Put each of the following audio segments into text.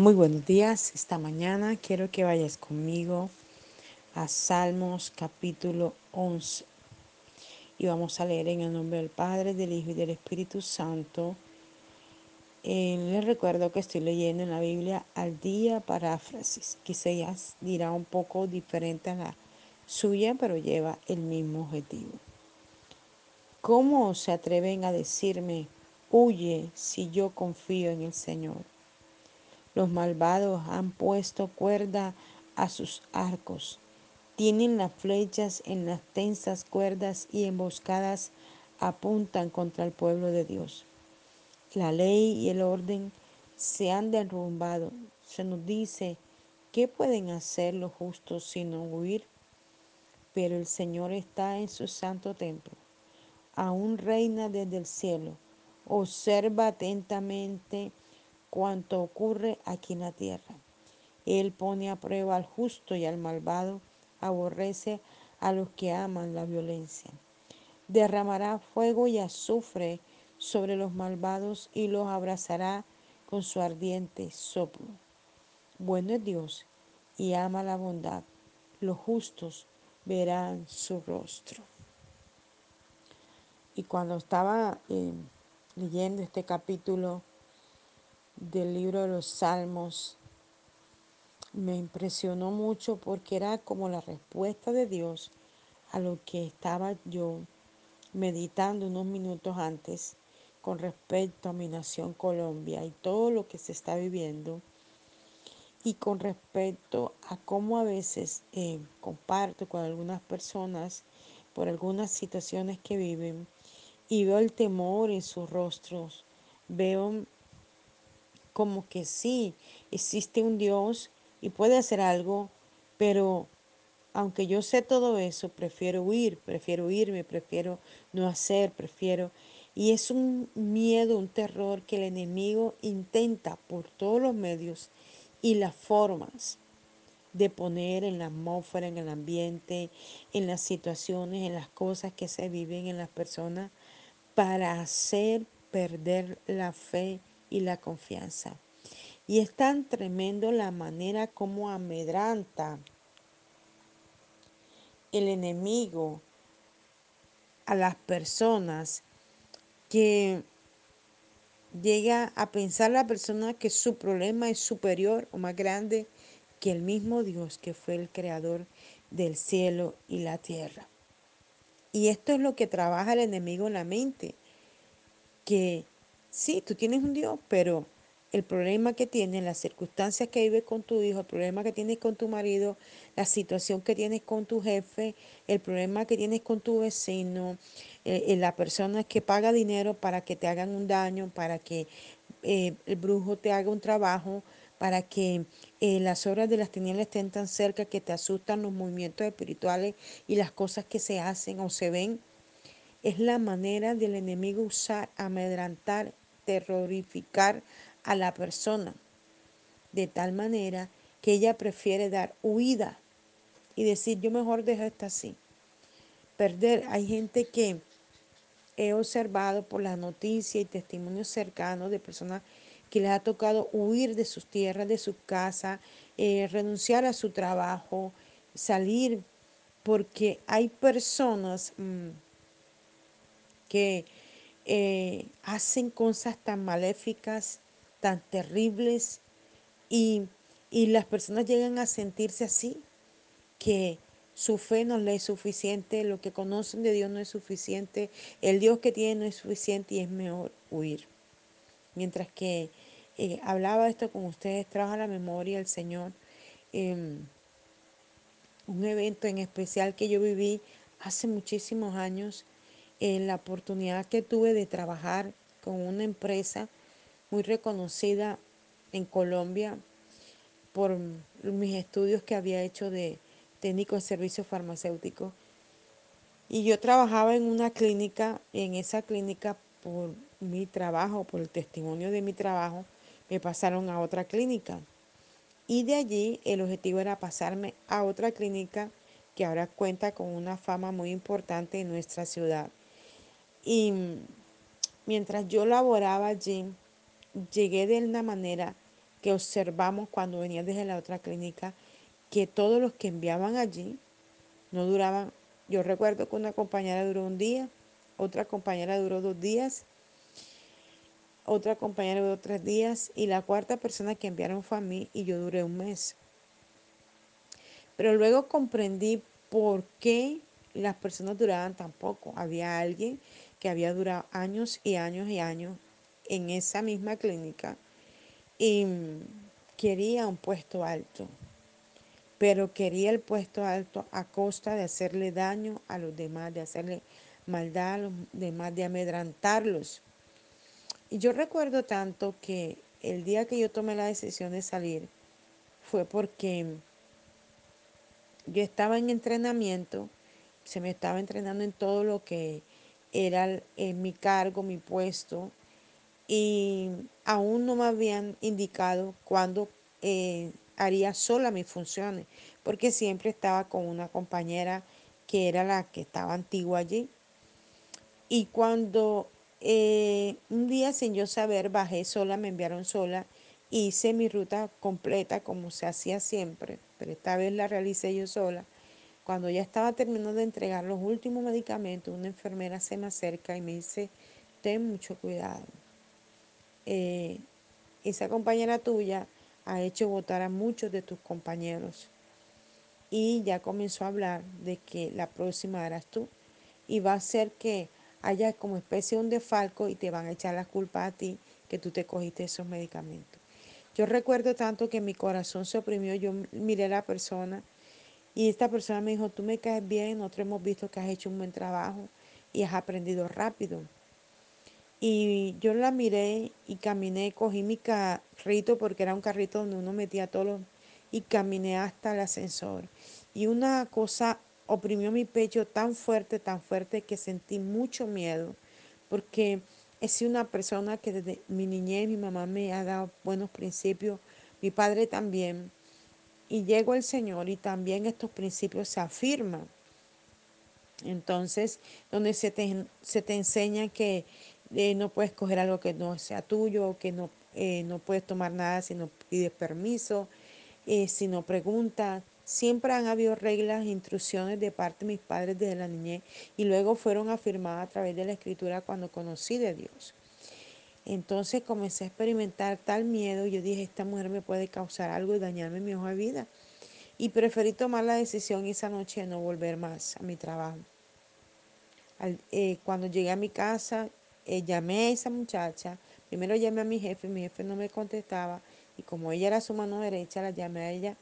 Muy buenos días. Esta mañana quiero que vayas conmigo a Salmos capítulo 11. Y vamos a leer en el nombre del Padre, del Hijo y del Espíritu Santo. Eh, les recuerdo que estoy leyendo en la Biblia al día paráfrasis. Quizás dirá un poco diferente a la suya, pero lleva el mismo objetivo. ¿Cómo se atreven a decirme, huye si yo confío en el Señor? Los malvados han puesto cuerda a sus arcos. Tienen las flechas en las tensas cuerdas y emboscadas apuntan contra el pueblo de Dios. La ley y el orden se han derrumbado. Se nos dice, ¿qué pueden hacer los justos sino huir? Pero el Señor está en su santo templo. Aún reina desde el cielo. Observa atentamente cuanto ocurre aquí en la tierra. Él pone a prueba al justo y al malvado, aborrece a los que aman la violencia. Derramará fuego y azufre sobre los malvados y los abrazará con su ardiente soplo. Bueno es Dios y ama la bondad. Los justos verán su rostro. Y cuando estaba eh, leyendo este capítulo, del libro de los Salmos me impresionó mucho porque era como la respuesta de Dios a lo que estaba yo meditando unos minutos antes con respecto a mi nación Colombia y todo lo que se está viviendo y con respecto a cómo a veces eh, comparto con algunas personas por algunas situaciones que viven y veo el temor en sus rostros, veo como que sí, existe un Dios y puede hacer algo, pero aunque yo sé todo eso, prefiero huir, prefiero irme, prefiero no hacer, prefiero... Y es un miedo, un terror que el enemigo intenta por todos los medios y las formas de poner en la atmósfera, en el ambiente, en las situaciones, en las cosas que se viven en las personas, para hacer perder la fe y la confianza. Y es tan tremendo la manera como amedranta el enemigo a las personas que llega a pensar la persona que su problema es superior o más grande que el mismo Dios que fue el creador del cielo y la tierra. Y esto es lo que trabaja el enemigo en la mente, que Sí, tú tienes un Dios, pero el problema que tienes, las circunstancias que vives con tu hijo, el problema que tienes con tu marido, la situación que tienes con tu jefe, el problema que tienes con tu vecino, eh, eh, la persona que paga dinero para que te hagan un daño, para que eh, el brujo te haga un trabajo, para que las obras de las tinieblas estén tan cerca que te asustan los movimientos espirituales y las cosas que se hacen o se ven. Es la manera del enemigo usar, amedrantar terrorificar a la persona, de tal manera que ella prefiere dar huida y decir, yo mejor dejo esto así. Perder, hay gente que he observado por las noticias y testimonios cercanos de personas que les ha tocado huir de sus tierras, de su casa, eh, renunciar a su trabajo, salir, porque hay personas mm, que eh, hacen cosas tan maléficas, tan terribles, y, y las personas llegan a sentirse así, que su fe no le es suficiente, lo que conocen de Dios no es suficiente, el Dios que tienen no es suficiente y es mejor huir. Mientras que eh, hablaba esto con ustedes, trajo a la memoria el Señor em, un evento en especial que yo viví hace muchísimos años en la oportunidad que tuve de trabajar con una empresa muy reconocida en Colombia por mis estudios que había hecho de técnico de servicios farmacéuticos. Y yo trabajaba en una clínica, y en esa clínica por mi trabajo, por el testimonio de mi trabajo, me pasaron a otra clínica. Y de allí el objetivo era pasarme a otra clínica que ahora cuenta con una fama muy importante en nuestra ciudad. Y mientras yo laboraba allí, llegué de una manera que observamos cuando venía desde la otra clínica, que todos los que enviaban allí no duraban. Yo recuerdo que una compañera duró un día, otra compañera duró dos días, otra compañera duró tres días y la cuarta persona que enviaron fue a mí y yo duré un mes. Pero luego comprendí por qué las personas duraban tan poco. Había alguien que había durado años y años y años en esa misma clínica y quería un puesto alto, pero quería el puesto alto a costa de hacerle daño a los demás, de hacerle maldad a los demás, de amedrantarlos. Y yo recuerdo tanto que el día que yo tomé la decisión de salir fue porque yo estaba en entrenamiento, se me estaba entrenando en todo lo que era en mi cargo, mi puesto, y aún no me habían indicado cuándo eh, haría sola mis funciones, porque siempre estaba con una compañera que era la que estaba antigua allí. Y cuando eh, un día sin yo saber bajé sola, me enviaron sola, hice mi ruta completa como se hacía siempre, pero esta vez la realicé yo sola. Cuando ya estaba terminando de entregar los últimos medicamentos, una enfermera se me acerca y me dice, ten mucho cuidado eh, esa compañera tuya ha hecho votar a muchos de tus compañeros. Y ya comenzó a hablar de que la próxima eras tú. Y va a ser que haya como especie de un defalco y te van a echar la culpa a ti que tú te cogiste esos medicamentos. Yo recuerdo tanto que mi corazón se oprimió, yo miré a la persona y esta persona me dijo, tú me caes bien, nosotros hemos visto que has hecho un buen trabajo y has aprendido rápido. Y yo la miré y caminé, cogí mi carrito porque era un carrito donde uno metía todo los, y caminé hasta el ascensor. Y una cosa oprimió mi pecho tan fuerte, tan fuerte que sentí mucho miedo porque he sido una persona que desde mi niñez mi mamá me ha dado buenos principios, mi padre también. Y llego el Señor y también estos principios se afirman. Entonces, donde se te, se te enseña que eh, no puedes coger algo que no sea tuyo, que no, eh, no puedes tomar nada si no pides permiso, eh, si no preguntas. Siempre han habido reglas e instrucciones de parte de mis padres desde la niñez y luego fueron afirmadas a través de la escritura cuando conocí de Dios. Entonces comencé a experimentar tal miedo, yo dije, esta mujer me puede causar algo y dañarme mi hoja de vida. Y preferí tomar la decisión esa noche de no volver más a mi trabajo. Eh, cuando llegué a mi casa, eh, llamé a esa muchacha, primero llamé a mi jefe, mi jefe no me contestaba y como ella era su mano derecha, la llamé a ella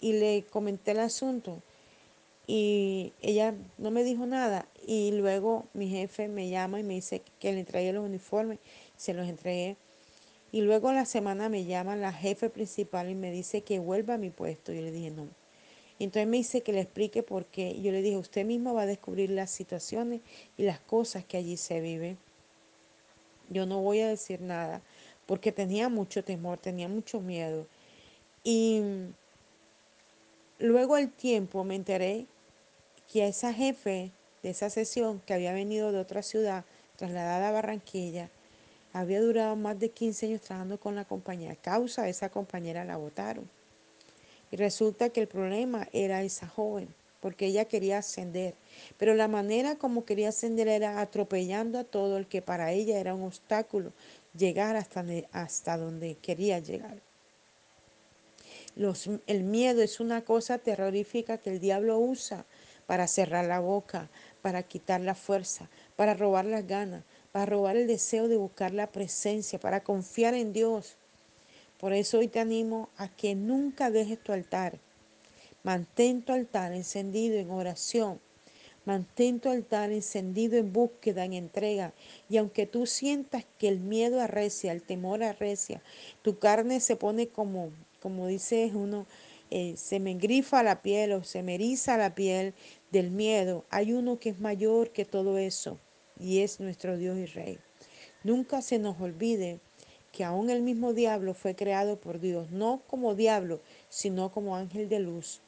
y le comenté el asunto y ella no me dijo nada y luego mi jefe me llama y me dice que le entregué los uniformes, se los entregué y luego la semana me llama la jefe principal y me dice que vuelva a mi puesto. Yo le dije no. Entonces me dice que le explique por qué. Yo le dije, usted mismo va a descubrir las situaciones y las cosas que allí se viven. Yo no voy a decir nada porque tenía mucho temor, tenía mucho miedo. Y luego al tiempo me enteré que a esa jefe de esa sesión que había venido de otra ciudad, trasladada a Barranquilla, había durado más de 15 años trabajando con la compañía. A causa de esa compañera la votaron. Y resulta que el problema era esa joven porque ella quería ascender. Pero la manera como quería ascender era atropellando a todo el que para ella era un obstáculo llegar hasta, hasta donde quería llegar. Los, el miedo es una cosa terrorífica que el diablo usa para cerrar la boca, para quitar la fuerza, para robar las ganas, para robar el deseo de buscar la presencia, para confiar en Dios. Por eso hoy te animo a que nunca dejes tu altar, Mantén tu altar encendido en oración. Mantén tu altar encendido en búsqueda, en entrega. Y aunque tú sientas que el miedo arrecia, el temor arrecia, tu carne se pone como, como dice uno, eh, se me engrifa la piel o se me eriza la piel del miedo. Hay uno que es mayor que todo eso y es nuestro Dios y Rey. Nunca se nos olvide que aún el mismo diablo fue creado por Dios, no como diablo, sino como ángel de luz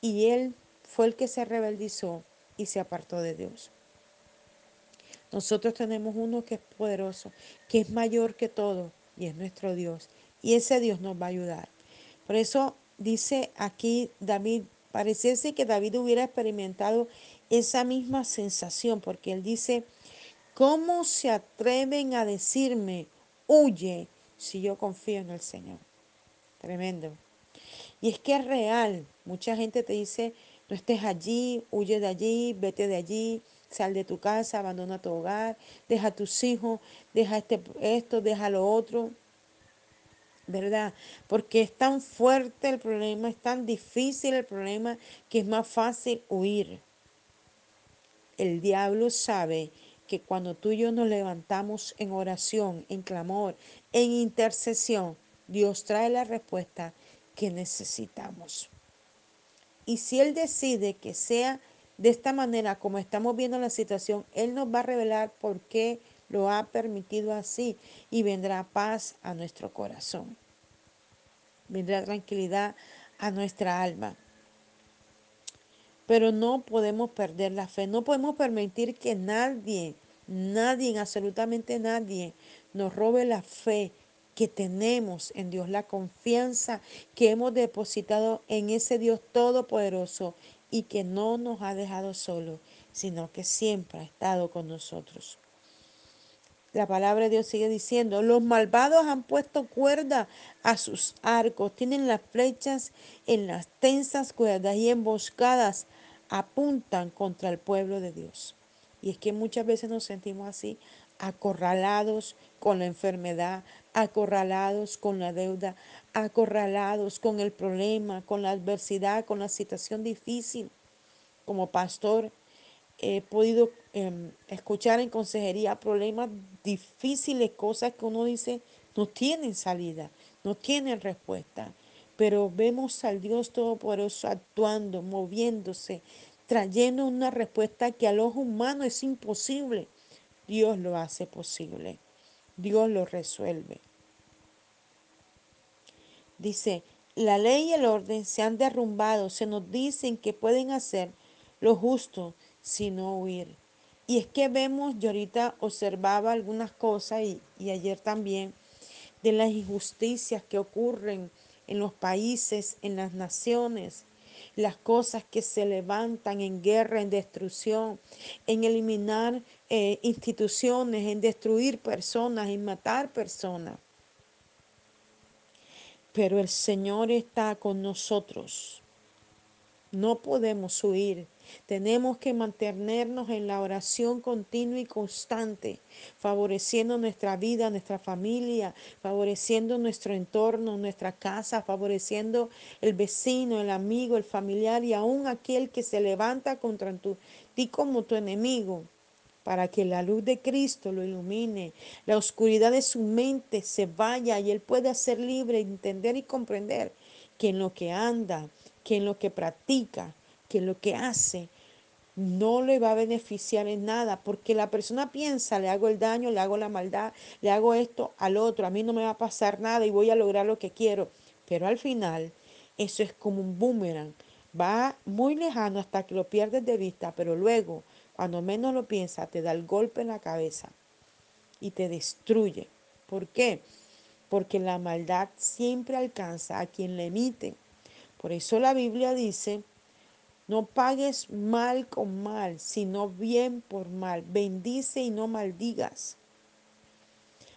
y él fue el que se rebeldizó y se apartó de Dios. Nosotros tenemos uno que es poderoso, que es mayor que todo y es nuestro Dios. Y ese Dios nos va a ayudar. Por eso dice aquí David, pareciese que David hubiera experimentado esa misma sensación, porque él dice, ¿cómo se atreven a decirme, huye si yo confío en el Señor? Tremendo. Y es que es real. Mucha gente te dice, no estés allí, huye de allí, vete de allí, sal de tu casa, abandona tu hogar, deja a tus hijos, deja este, esto, deja lo otro. ¿Verdad? Porque es tan fuerte el problema, es tan difícil el problema que es más fácil huir. El diablo sabe que cuando tú y yo nos levantamos en oración, en clamor, en intercesión, Dios trae la respuesta que necesitamos. Y si Él decide que sea de esta manera como estamos viendo la situación, Él nos va a revelar por qué lo ha permitido así y vendrá paz a nuestro corazón. Vendrá tranquilidad a nuestra alma. Pero no podemos perder la fe, no podemos permitir que nadie, nadie, absolutamente nadie, nos robe la fe que tenemos en Dios, la confianza que hemos depositado en ese Dios todopoderoso y que no nos ha dejado solos, sino que siempre ha estado con nosotros. La palabra de Dios sigue diciendo, los malvados han puesto cuerda a sus arcos, tienen las flechas en las tensas cuerdas y emboscadas apuntan contra el pueblo de Dios. Y es que muchas veces nos sentimos así, acorralados con la enfermedad, acorralados con la deuda, acorralados con el problema, con la adversidad, con la situación difícil. Como pastor he podido em, escuchar en consejería problemas difíciles, cosas que uno dice no tienen salida, no tienen respuesta. Pero vemos al Dios Todopoderoso actuando, moviéndose, trayendo una respuesta que al ojo humano es imposible. Dios lo hace posible. Dios lo resuelve. Dice, la ley y el orden se han derrumbado, se nos dicen que pueden hacer lo justo, sino huir. Y es que vemos, yo ahorita observaba algunas cosas y, y ayer también, de las injusticias que ocurren en los países, en las naciones, las cosas que se levantan en guerra, en destrucción, en eliminar eh, instituciones, en destruir personas, en matar personas. Pero el Señor está con nosotros. No podemos huir. Tenemos que mantenernos en la oración continua y constante, favoreciendo nuestra vida, nuestra familia, favoreciendo nuestro entorno, nuestra casa, favoreciendo el vecino, el amigo, el familiar y aún aquel que se levanta contra ti como tu enemigo para que la luz de Cristo lo ilumine, la oscuridad de su mente se vaya y él pueda ser libre, entender y comprender que en lo que anda, que en lo que practica, que lo que hace, no le va a beneficiar en nada, porque la persona piensa, le hago el daño, le hago la maldad, le hago esto al otro, a mí no me va a pasar nada y voy a lograr lo que quiero. Pero al final, eso es como un boomerang, va muy lejano hasta que lo pierdes de vista, pero luego cuando menos lo piensa, te da el golpe en la cabeza y te destruye. ¿Por qué? Porque la maldad siempre alcanza a quien le emite. Por eso la Biblia dice, no pagues mal con mal, sino bien por mal. Bendice y no maldigas.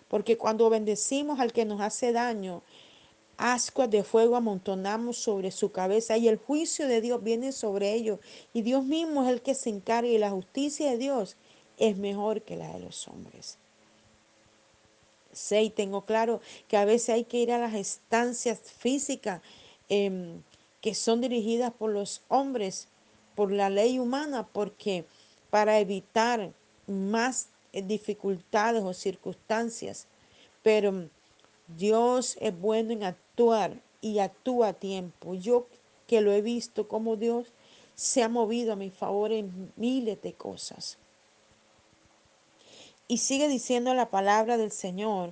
Porque cuando bendecimos al que nos hace daño, ascuas de fuego amontonamos sobre su cabeza y el juicio de Dios viene sobre ellos. Y Dios mismo es el que se encarga y la justicia de Dios es mejor que la de los hombres. Sé y tengo claro que a veces hay que ir a las estancias físicas em, que son dirigidas por los hombres, por la ley humana, porque para evitar más eh, dificultades o circunstancias. Pero Dios es bueno en actuar y actúa a tiempo. Yo que lo he visto como Dios se ha movido a mi favor en miles de cosas. Y sigue diciendo la palabra del Señor,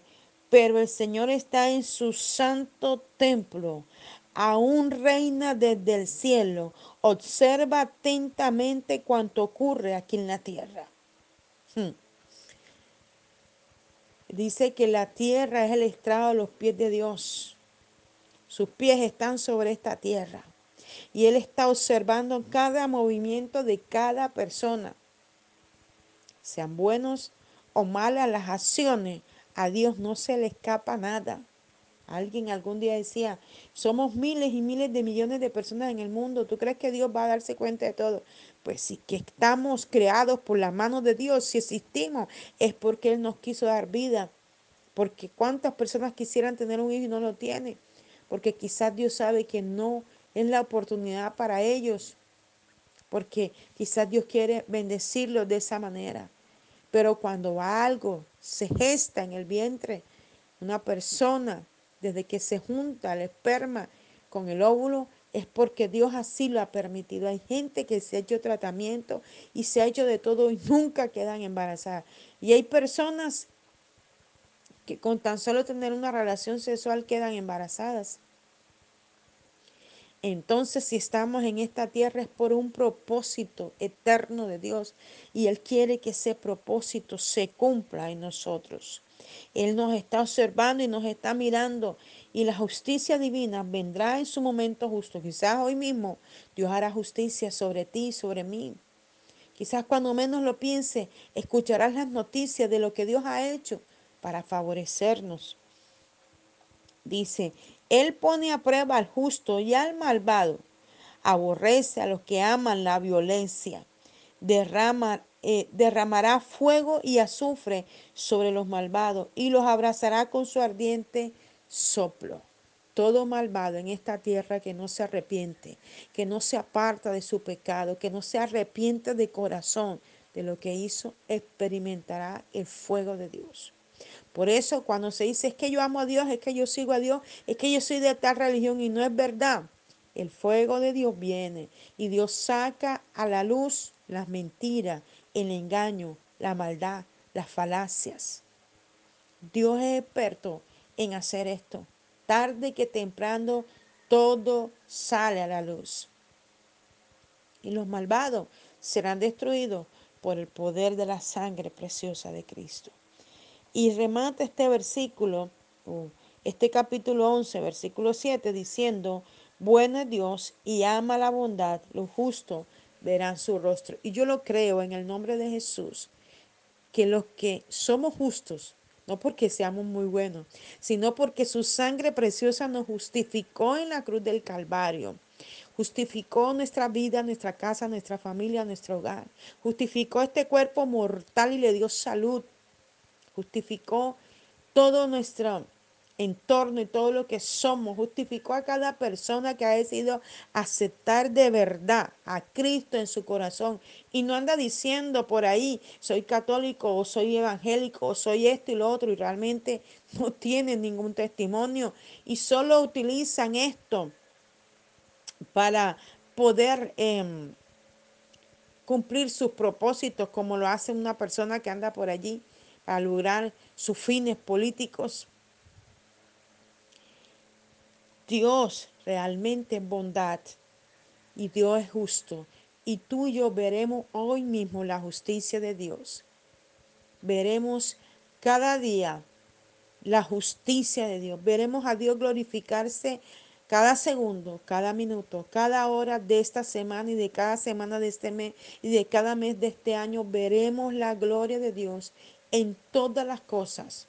pero el Señor está en su santo templo, aún reina desde el cielo, observa atentamente cuanto ocurre aquí en la tierra. Hmm. Dice que la tierra es el estrado de los pies de Dios. Sus pies están sobre esta tierra. Y Él está observando cada movimiento de cada persona. Sean buenos o malas las acciones, a Dios no se le escapa nada. Alguien algún día decía, somos miles y miles de millones de personas en el mundo. ¿Tú crees que Dios va a darse cuenta de todo? Pues sí, que estamos creados por la mano de Dios, si existimos, es porque Él nos quiso dar vida. Porque cuántas personas quisieran tener un hijo y no lo tienen. Porque quizás Dios sabe que no es la oportunidad para ellos. Porque quizás Dios quiere bendecirlos de esa manera. Pero cuando algo se gesta en el vientre, una persona desde que se junta el esperma con el óvulo, es porque Dios así lo ha permitido. Hay gente que se ha hecho tratamiento y se ha hecho de todo y nunca quedan embarazadas. Y hay personas que con tan solo tener una relación sexual quedan embarazadas. Entonces, si estamos en esta tierra es por un propósito eterno de Dios y Él quiere que ese propósito se cumpla en nosotros. Él nos está observando y nos está mirando y la justicia divina vendrá en su momento justo. Quizás hoy mismo Dios hará justicia sobre ti y sobre mí. Quizás cuando menos lo piense, escucharás las noticias de lo que Dios ha hecho para favorecernos. Dice, Él pone a prueba al justo y al malvado. Aborrece a los que aman la violencia. Derrama eh, derramará fuego y azufre sobre los malvados y los abrazará con su ardiente soplo. Todo malvado en esta tierra que no se arrepiente, que no se aparta de su pecado, que no se arrepiente de corazón de lo que hizo, experimentará el fuego de Dios. Por eso cuando se dice es que yo amo a Dios, es que yo sigo a Dios, es que yo soy de tal religión y no es verdad. El fuego de Dios viene y Dios saca a la luz las mentiras, el engaño, la maldad, las falacias. Dios es experto en hacer esto. Tarde que temprano todo sale a la luz. Y los malvados serán destruidos por el poder de la sangre preciosa de Cristo. Y remata este versículo, este capítulo 11, versículo 7, diciendo, bueno es Dios y ama la bondad, lo justo verán su rostro. Y yo lo creo en el nombre de Jesús, que los que somos justos, no porque seamos muy buenos, sino porque su sangre preciosa nos justificó en la cruz del Calvario. Justificó nuestra vida, nuestra casa, nuestra familia, nuestro hogar. Justificó este cuerpo mortal y le dio salud. Justificó todo nuestro entorno y todo lo que somos. Justificó a cada persona que ha decidido aceptar de verdad a Cristo en su corazón. Y no anda diciendo por ahí, soy católico o soy evangélico o soy esto y lo otro. Y realmente no tienen ningún testimonio. Y solo utilizan esto para poder... Em, cumplir sus propósitos como lo hace una persona que anda por allí para lograr sus fines políticos. Dios realmente es bondad y Dios es justo. Y tú y yo veremos hoy mismo la justicia de Dios. Veremos cada día la justicia de Dios. Veremos a Dios glorificarse cada segundo, cada minuto, cada hora de esta semana y de cada semana de este mes y de cada mes de este año. Veremos la gloria de Dios en todas las cosas.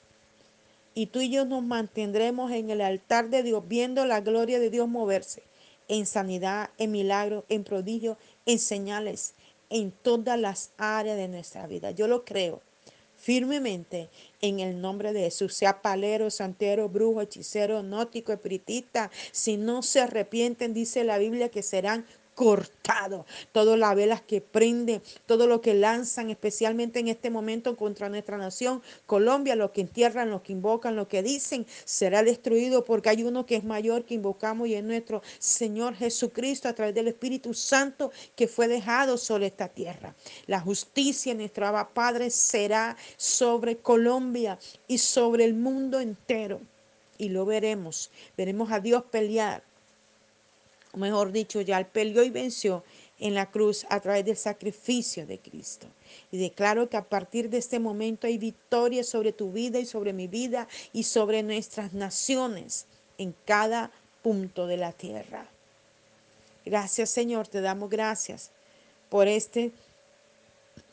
Y tú y yo nos mantendremos en el altar de Dios viendo la gloria de Dios moverse en sanidad, en milagros, en prodigios, en señales, en todas las áreas de nuestra vida. Yo lo creo firmemente en el nombre de Jesús, sea palero, santero, brujo, hechicero, nótico, espiritista, si no se arrepienten, dice la Biblia que serán cortado. Todas las velas que prenden, todo lo que lanzan, especialmente en este momento contra nuestra nación, Colombia, lo que entierran, lo que invocan, lo que dicen, será destruido porque hay uno que es mayor que invocamos y es nuestro Señor Jesucristo a través del Espíritu Santo que fue dejado sobre esta tierra. La justicia en nuestro Padre será sobre Colombia y sobre el mundo entero. Y lo veremos. Veremos a Dios pelear mejor dicho, ya él peleó y venció en la cruz a través del sacrificio de Cristo. Y declaro que a partir de este momento hay victoria sobre tu vida y sobre mi vida y sobre nuestras naciones en cada punto de la tierra. Gracias Señor, te damos gracias por este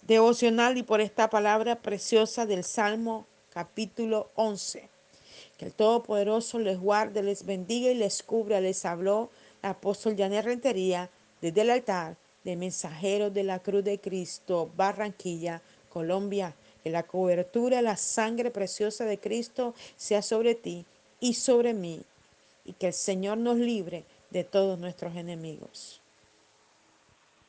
devocional y por esta palabra preciosa del Salmo capítulo 11. Que el Todopoderoso les guarde, les bendiga y les cubra. Les habló apóstol Janet Rentería desde el altar de mensajeros de la cruz de Cristo, Barranquilla, Colombia. Que la cobertura, la sangre preciosa de Cristo sea sobre ti y sobre mí. Y que el Señor nos libre de todos nuestros enemigos.